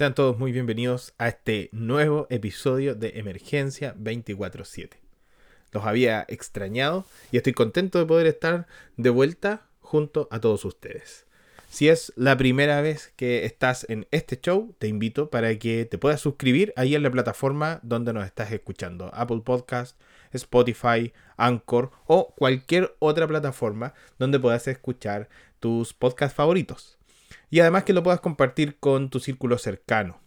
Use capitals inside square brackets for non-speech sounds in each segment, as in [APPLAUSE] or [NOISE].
Sean todos muy bienvenidos a este nuevo episodio de Emergencia 24/7. Los había extrañado y estoy contento de poder estar de vuelta junto a todos ustedes. Si es la primera vez que estás en este show, te invito para que te puedas suscribir ahí en la plataforma donde nos estás escuchando. Apple Podcast, Spotify, Anchor o cualquier otra plataforma donde puedas escuchar tus podcasts favoritos y además que lo puedas compartir con tu círculo cercano.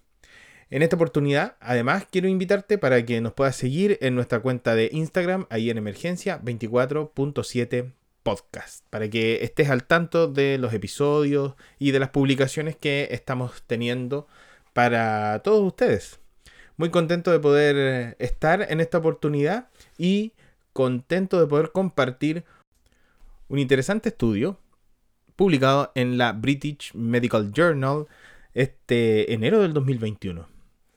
En esta oportunidad, además, quiero invitarte para que nos puedas seguir en nuestra cuenta de Instagram, ahí en emergencia 24.7 podcast, para que estés al tanto de los episodios y de las publicaciones que estamos teniendo para todos ustedes. Muy contento de poder estar en esta oportunidad y contento de poder compartir un interesante estudio publicado en la British Medical Journal este enero del 2021,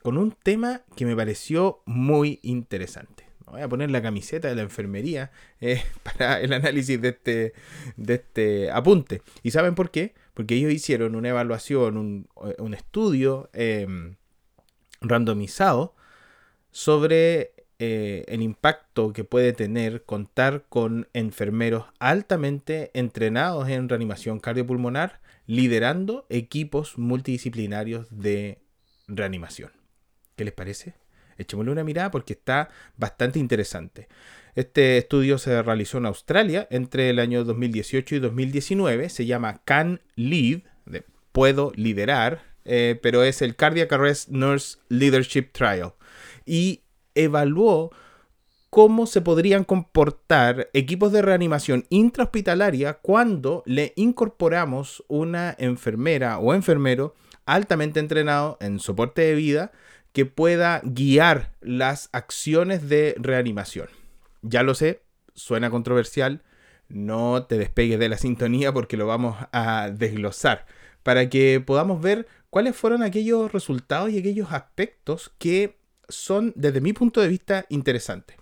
con un tema que me pareció muy interesante. Voy a poner la camiseta de la enfermería eh, [LAUGHS] para el análisis de este, de este apunte. ¿Y saben por qué? Porque ellos hicieron una evaluación, un, estudio em, randomizado sobre eh, el impacto que puede tener contar con enfermeros altamente entrenados en reanimación cardiopulmonar, liderando equipos multidisciplinarios de reanimación. ¿Qué les parece? Echémosle una mirada porque está bastante interesante. Este estudio se realizó en Australia entre el año 2018 y 2019. Se llama Can Lead, de puedo liderar, eh, pero es el Cardiac Arrest Nurse Leadership Trial. Y evaluó cómo se podrían comportar equipos de reanimación intrahospitalaria cuando le incorporamos una enfermera o enfermero altamente entrenado en soporte de vida que pueda guiar las acciones de reanimación. Ya lo sé, suena controversial, no te despegues de la sintonía porque lo vamos a desglosar para que podamos ver cuáles fueron aquellos resultados y aquellos aspectos que son, desde mi punto de vista, interesantes.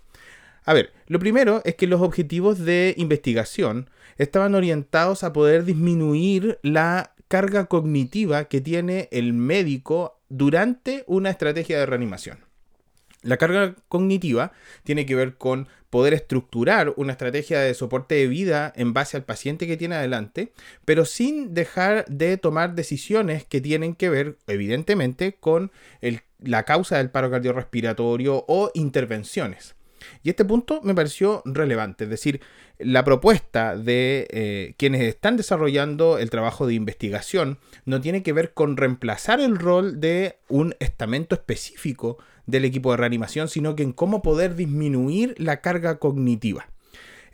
A ver, lo primero es que los objetivos de investigación estaban orientados a poder disminuir la carga cognitiva que tiene el médico durante una estrategia de reanimación. La carga cognitiva tiene que ver con poder estructurar una estrategia de soporte de vida en base al paciente que tiene adelante, pero sin dejar de tomar decisiones que tienen que ver, evidentemente, con el la causa del paro cardiorrespiratorio o intervenciones. Y este punto me pareció relevante, es decir, la propuesta de eh, quienes están desarrollando el trabajo de investigación no tiene que ver con reemplazar el rol de un estamento específico del equipo de reanimación, sino que en cómo poder disminuir la carga cognitiva.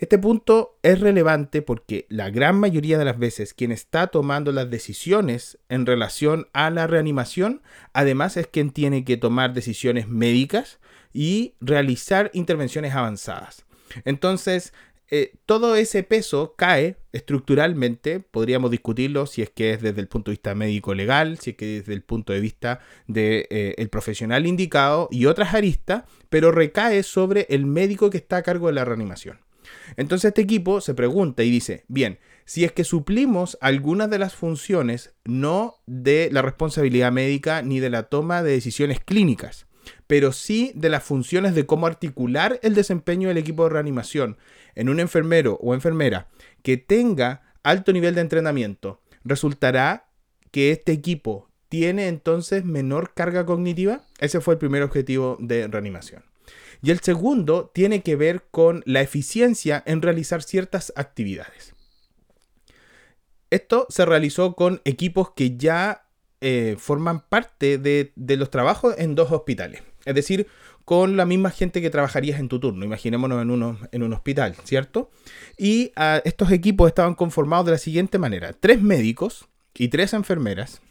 Este punto es relevante porque la gran mayoría de las veces quien está tomando las decisiones en relación a la reanimación, además es quien tiene que tomar decisiones médicas y realizar intervenciones avanzadas. Entonces, eh, todo ese peso cae estructuralmente, podríamos discutirlo si es que es desde el punto de vista médico legal, si es que es desde el punto de vista del de, eh, profesional indicado y otras aristas, pero recae sobre el médico que está a cargo de la reanimación. Entonces este equipo se pregunta y dice, bien, si es que suplimos algunas de las funciones no de la responsabilidad médica ni de la toma de decisiones clínicas, pero sí de las funciones de cómo articular el desempeño del equipo de reanimación en un enfermero o enfermera que tenga alto nivel de entrenamiento, resultará que este equipo tiene entonces menor carga cognitiva. Ese fue el primer objetivo de reanimación. Y el segundo tiene que ver con la eficiencia en realizar ciertas actividades. Esto se realizó con equipos que ya eh, forman parte de, los trabajos en dos hospitales. Es decir, con la misma gente que trabajarías en tu turno. Imaginémonos en, un hospital, ¿cierto? Y ah, estos equipos estaban conformados de la siguiente manera. Tres médicos y tres enfermeras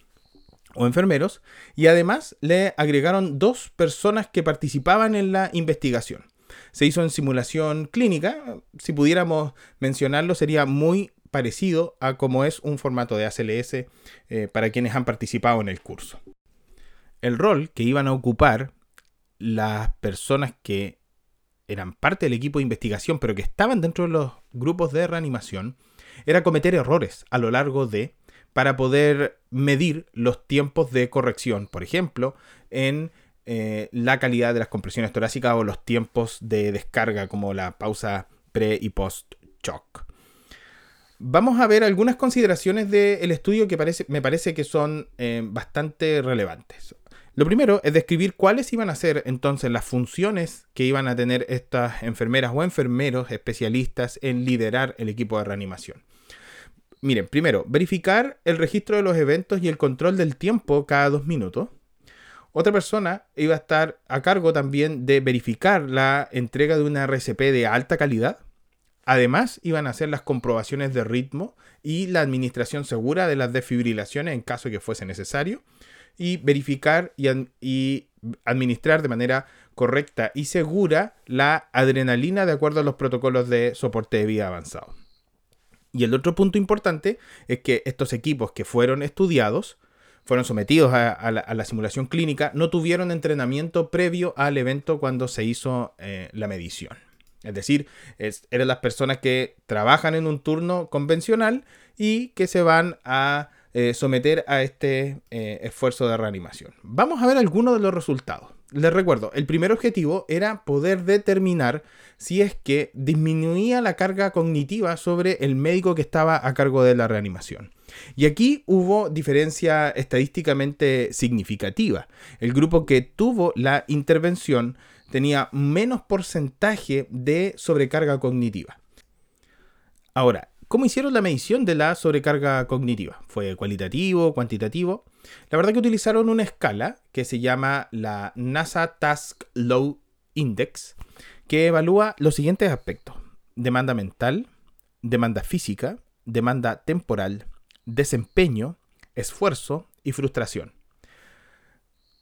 o enfermeros, y además le agregaron dos personas que participaban en la investigación. Se hizo en simulación clínica, si pudiéramos mencionarlo sería muy parecido a como es un formato de ACLS eh, para quienes han participado en el curso. El rol que iban a ocupar las personas que eran parte del equipo de investigación, pero que estaban dentro de los grupos de reanimación, era cometer errores a lo largo de para poder medir los tiempos de corrección, por ejemplo, en eh, la calidad de las compresiones torácicas o los tiempos de descarga, como la pausa pre y post shock. Vamos a ver algunas consideraciones del estudio que me parece que son eh, bastante relevantes. Lo primero es describir cuáles iban a ser entonces las funciones que iban a tener estas enfermeras o enfermeros especialistas en liderar el equipo de reanimación. Miren, primero, verificar el registro de los eventos y el control del tiempo cada dos minutos. Otra persona iba a estar a cargo también de verificar la entrega de una RCP de alta calidad. Además, iban a hacer las comprobaciones de ritmo y la administración segura de las desfibrilaciones en caso que fuese necesario y verificar y, administrar de manera correcta y segura la adrenalina de acuerdo a los protocolos de soporte de vida avanzado. Y el otro punto importante es que estos equipos que fueron estudiados, fueron sometidos a, la, simulación clínica, no tuvieron entrenamiento previo al evento cuando se hizo eh, la medición. Es decir, eran las personas que trabajan en un turno convencional y que se van a eh, someter a este eh, esfuerzo de reanimación. Vamos a ver algunos de los resultados. Les recuerdo, el primer objetivo era poder determinar si es que disminuía la carga cognitiva sobre el médico que estaba a cargo de la reanimación. Y aquí hubo diferencia estadísticamente significativa. El grupo que tuvo la intervención tenía menos porcentaje de sobrecarga cognitiva. Ahora, ¿Cómo hicieron la medición de la sobrecarga cognitiva? ¿Fue cualitativo, cuantitativo? La verdad que utilizaron una escala que se llama la NASA Task Load Index, que evalúa los siguientes aspectos. Demanda mental, demanda física, demanda temporal, desempeño, esfuerzo y frustración.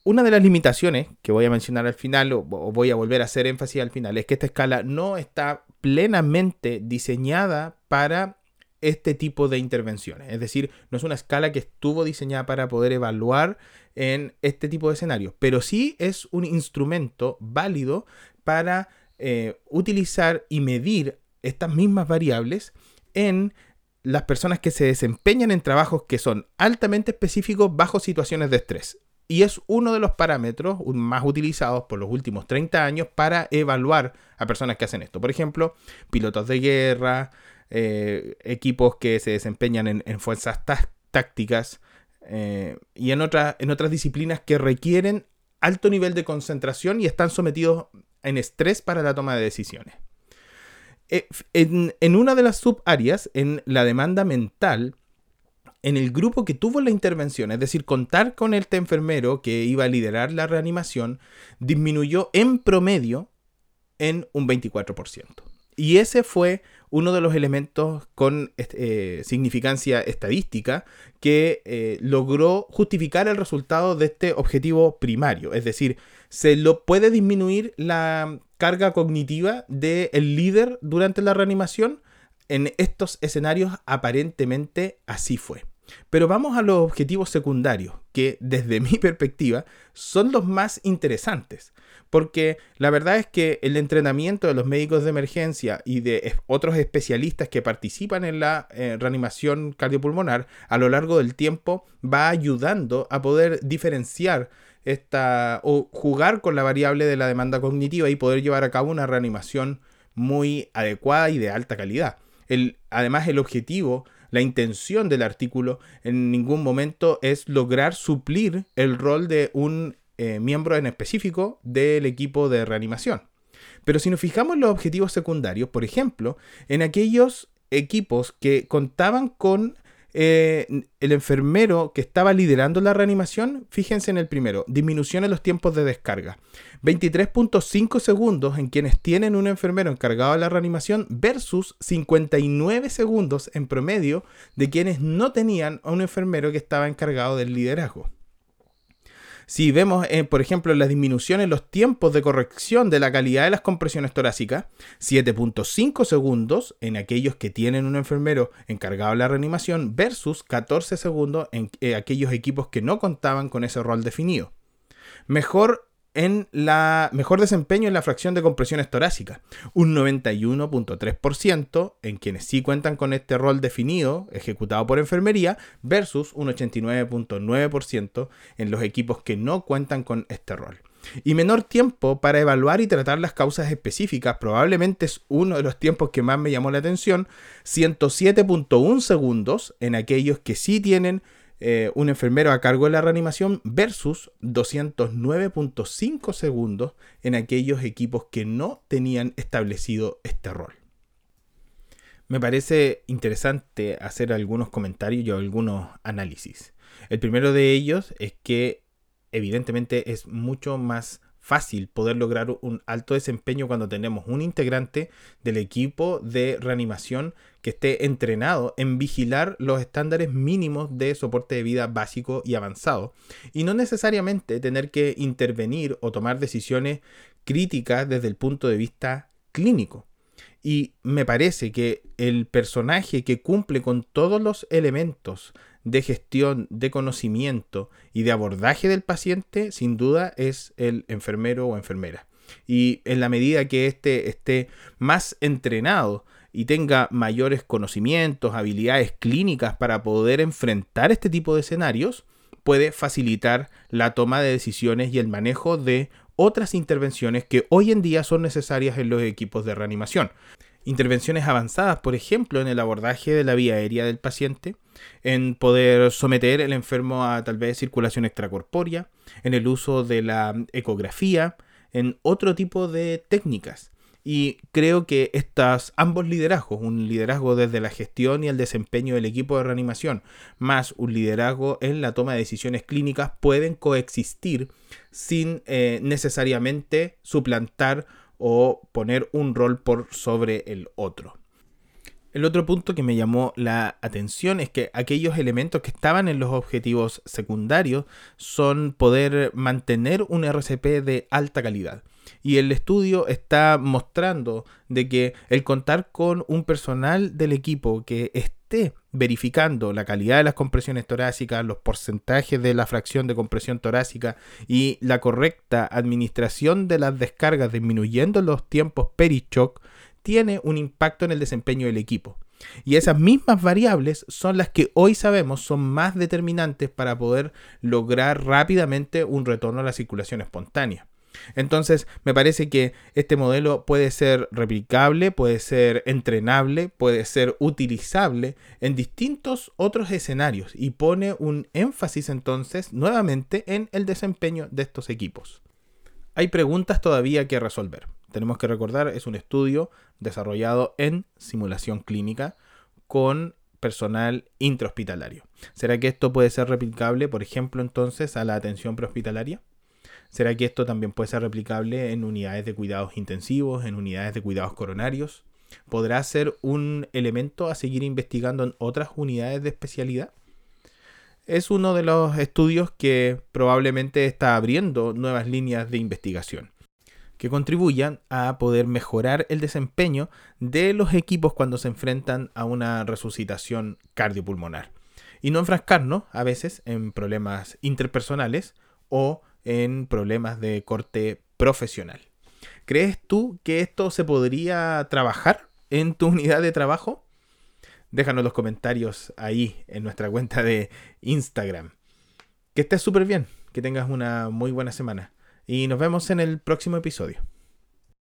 Una de las limitaciones que voy a mencionar al final, o voy a volver a hacer énfasis al final, es que esta escala no está plenamente diseñada para este tipo de intervenciones. Es decir, no es una escala que estuvo diseñada para poder evaluar en este tipo de escenarios, pero sí es un instrumento válido para eh, utilizar y medir estas mismas variables en las personas que se desempeñan en trabajos que son altamente específicos bajo situaciones de estrés. Y es uno de los parámetros más utilizados por los últimos 30 años para evaluar a personas que hacen esto. Por ejemplo, pilotos de guerra, eh, equipos que se desempeñan en, fuerzas tácticas eh, y en, en otras disciplinas que requieren alto nivel de concentración y están sometidos en estrés para la toma de decisiones. Eh, en, en, una de las subáreas, en la demanda mental, en el grupo que tuvo la intervención, es decir, contar con este enfermero que iba a liderar la reanimación, disminuyó en promedio en un 24%. Y ese fue uno de los elementos con eh, significancia estadística que eh, logró justificar el resultado de este objetivo primario. Es decir, se lo puede disminuir la carga cognitiva del líder durante la reanimación. En estos escenarios aparentemente así fue. Pero vamos a los objetivos secundarios, que desde mi [LAUGHS] perspectiva son los más interesantes, porque la verdad es que el entrenamiento de los médicos de emergencia y de otros especialistas que participan en la eh, reanimación cardiopulmonar a lo largo del tiempo va ayudando a poder diferenciar esta o jugar con la variable de la demanda cognitiva y poder llevar a cabo una reanimación muy adecuada y de alta calidad. Además, el objetivo la intención del artículo en ningún momento es lograr suplir el rol de un eh, miembro en específico del equipo de reanimación. Pero si nos fijamos en los objetivos secundarios, por ejemplo, en aquellos equipos que contaban con eh, el enfermero que estaba liderando la reanimación, fíjense en el primero, disminución en los tiempos de descarga. 23.5 segundos en quienes tienen un enfermero encargado de la reanimación versus 59 segundos en promedio de quienes no tenían a un enfermero que estaba encargado del liderazgo. Si vemos, eh, por ejemplo, la disminución en los tiempos de corrección de la calidad de las compresiones torácicas, 7.5 segundos en aquellos que tienen un enfermero encargado de la reanimación versus 14 segundos en eh, aquellos equipos que no contaban con ese rol definido. Mejor en la mejor desempeño en la fracción de compresiones torácicas, un 91.3% en quienes sí cuentan con este rol definido ejecutado por enfermería versus un 89.9% en los equipos que no cuentan con este rol. Y menor tiempo para evaluar y tratar las causas específicas, probablemente es uno de los tiempos que más me llamó la atención, 107.1 segundos en aquellos que sí tienen eh, un enfermero a cargo de la reanimación versus 209.5 segundos en aquellos equipos que no tenían establecido este rol. Me parece interesante hacer algunos comentarios y algunos análisis. El primero de ellos es que evidentemente es mucho más fácil poder lograr un alto desempeño cuando tenemos un integrante del equipo de reanimación que esté entrenado en vigilar los estándares mínimos de soporte de vida básico y avanzado y no necesariamente tener que intervenir o tomar decisiones críticas desde el punto de vista clínico. Y me parece que el personaje que cumple con todos los elementos de gestión, de conocimiento y de abordaje del paciente, sin duda es el enfermero o enfermera. Y en la medida que éste esté más entrenado y tenga mayores conocimientos, habilidades clínicas para poder enfrentar este tipo de escenarios, puede facilitar la toma de decisiones y el manejo de otras intervenciones que hoy en día son necesarias en los equipos de reanimación intervenciones avanzadas, por ejemplo, en el abordaje de la vía aérea del paciente, en poder someter el enfermo a tal vez circulación extracorpórea, en el uso de la ecografía, en otro tipo de técnicas. Y creo que estos ambos liderazgos, un liderazgo desde la gestión y el desempeño del equipo de reanimación, más un liderazgo en la toma de decisiones clínicas, pueden coexistir sin eh, necesariamente suplantar o poner un rol por sobre el otro. El otro punto que me llamó la atención es que aquellos elementos que estaban en los objetivos secundarios son poder mantener un RCP de alta calidad. Y el estudio está mostrando de que el contar con un personal del equipo que esté verificando la calidad de las compresiones torácicas, los porcentajes de la fracción de compresión torácica y la correcta administración de las descargas disminuyendo los tiempos peri-shock, tiene un impacto en el desempeño del equipo. Y esas mismas variables son las que hoy sabemos son más determinantes para poder lograr rápidamente un retorno a la circulación espontánea. Entonces, me parece que este modelo puede ser replicable, puede ser entrenable, puede ser utilizable en distintos otros escenarios y pone un énfasis entonces nuevamente en el desempeño de estos equipos. Hay preguntas todavía que resolver. Tenemos que recordar, es un estudio desarrollado en simulación clínica con personal intrahospitalario. ¿Será que esto puede ser replicable, por ejemplo, entonces a la atención prehospitalaria? ¿Será que esto también puede ser replicable en unidades de cuidados intensivos, en unidades de cuidados coronarios? ¿Podrá ser un elemento a seguir investigando en otras unidades de especialidad? Es uno de los estudios que probablemente está abriendo nuevas líneas de investigación que contribuyan a poder mejorar el desempeño de los equipos cuando se enfrentan a una resucitación cardiopulmonar. Y no enfrascarnos a veces en problemas interpersonales o en problemas de corte profesional. ¿Crees tú que esto se podría trabajar en tu unidad de trabajo? Déjanos los comentarios ahí en nuestra cuenta de Instagram. Que estés súper bien, que tengas una muy buena semana y nos vemos en el próximo episodio.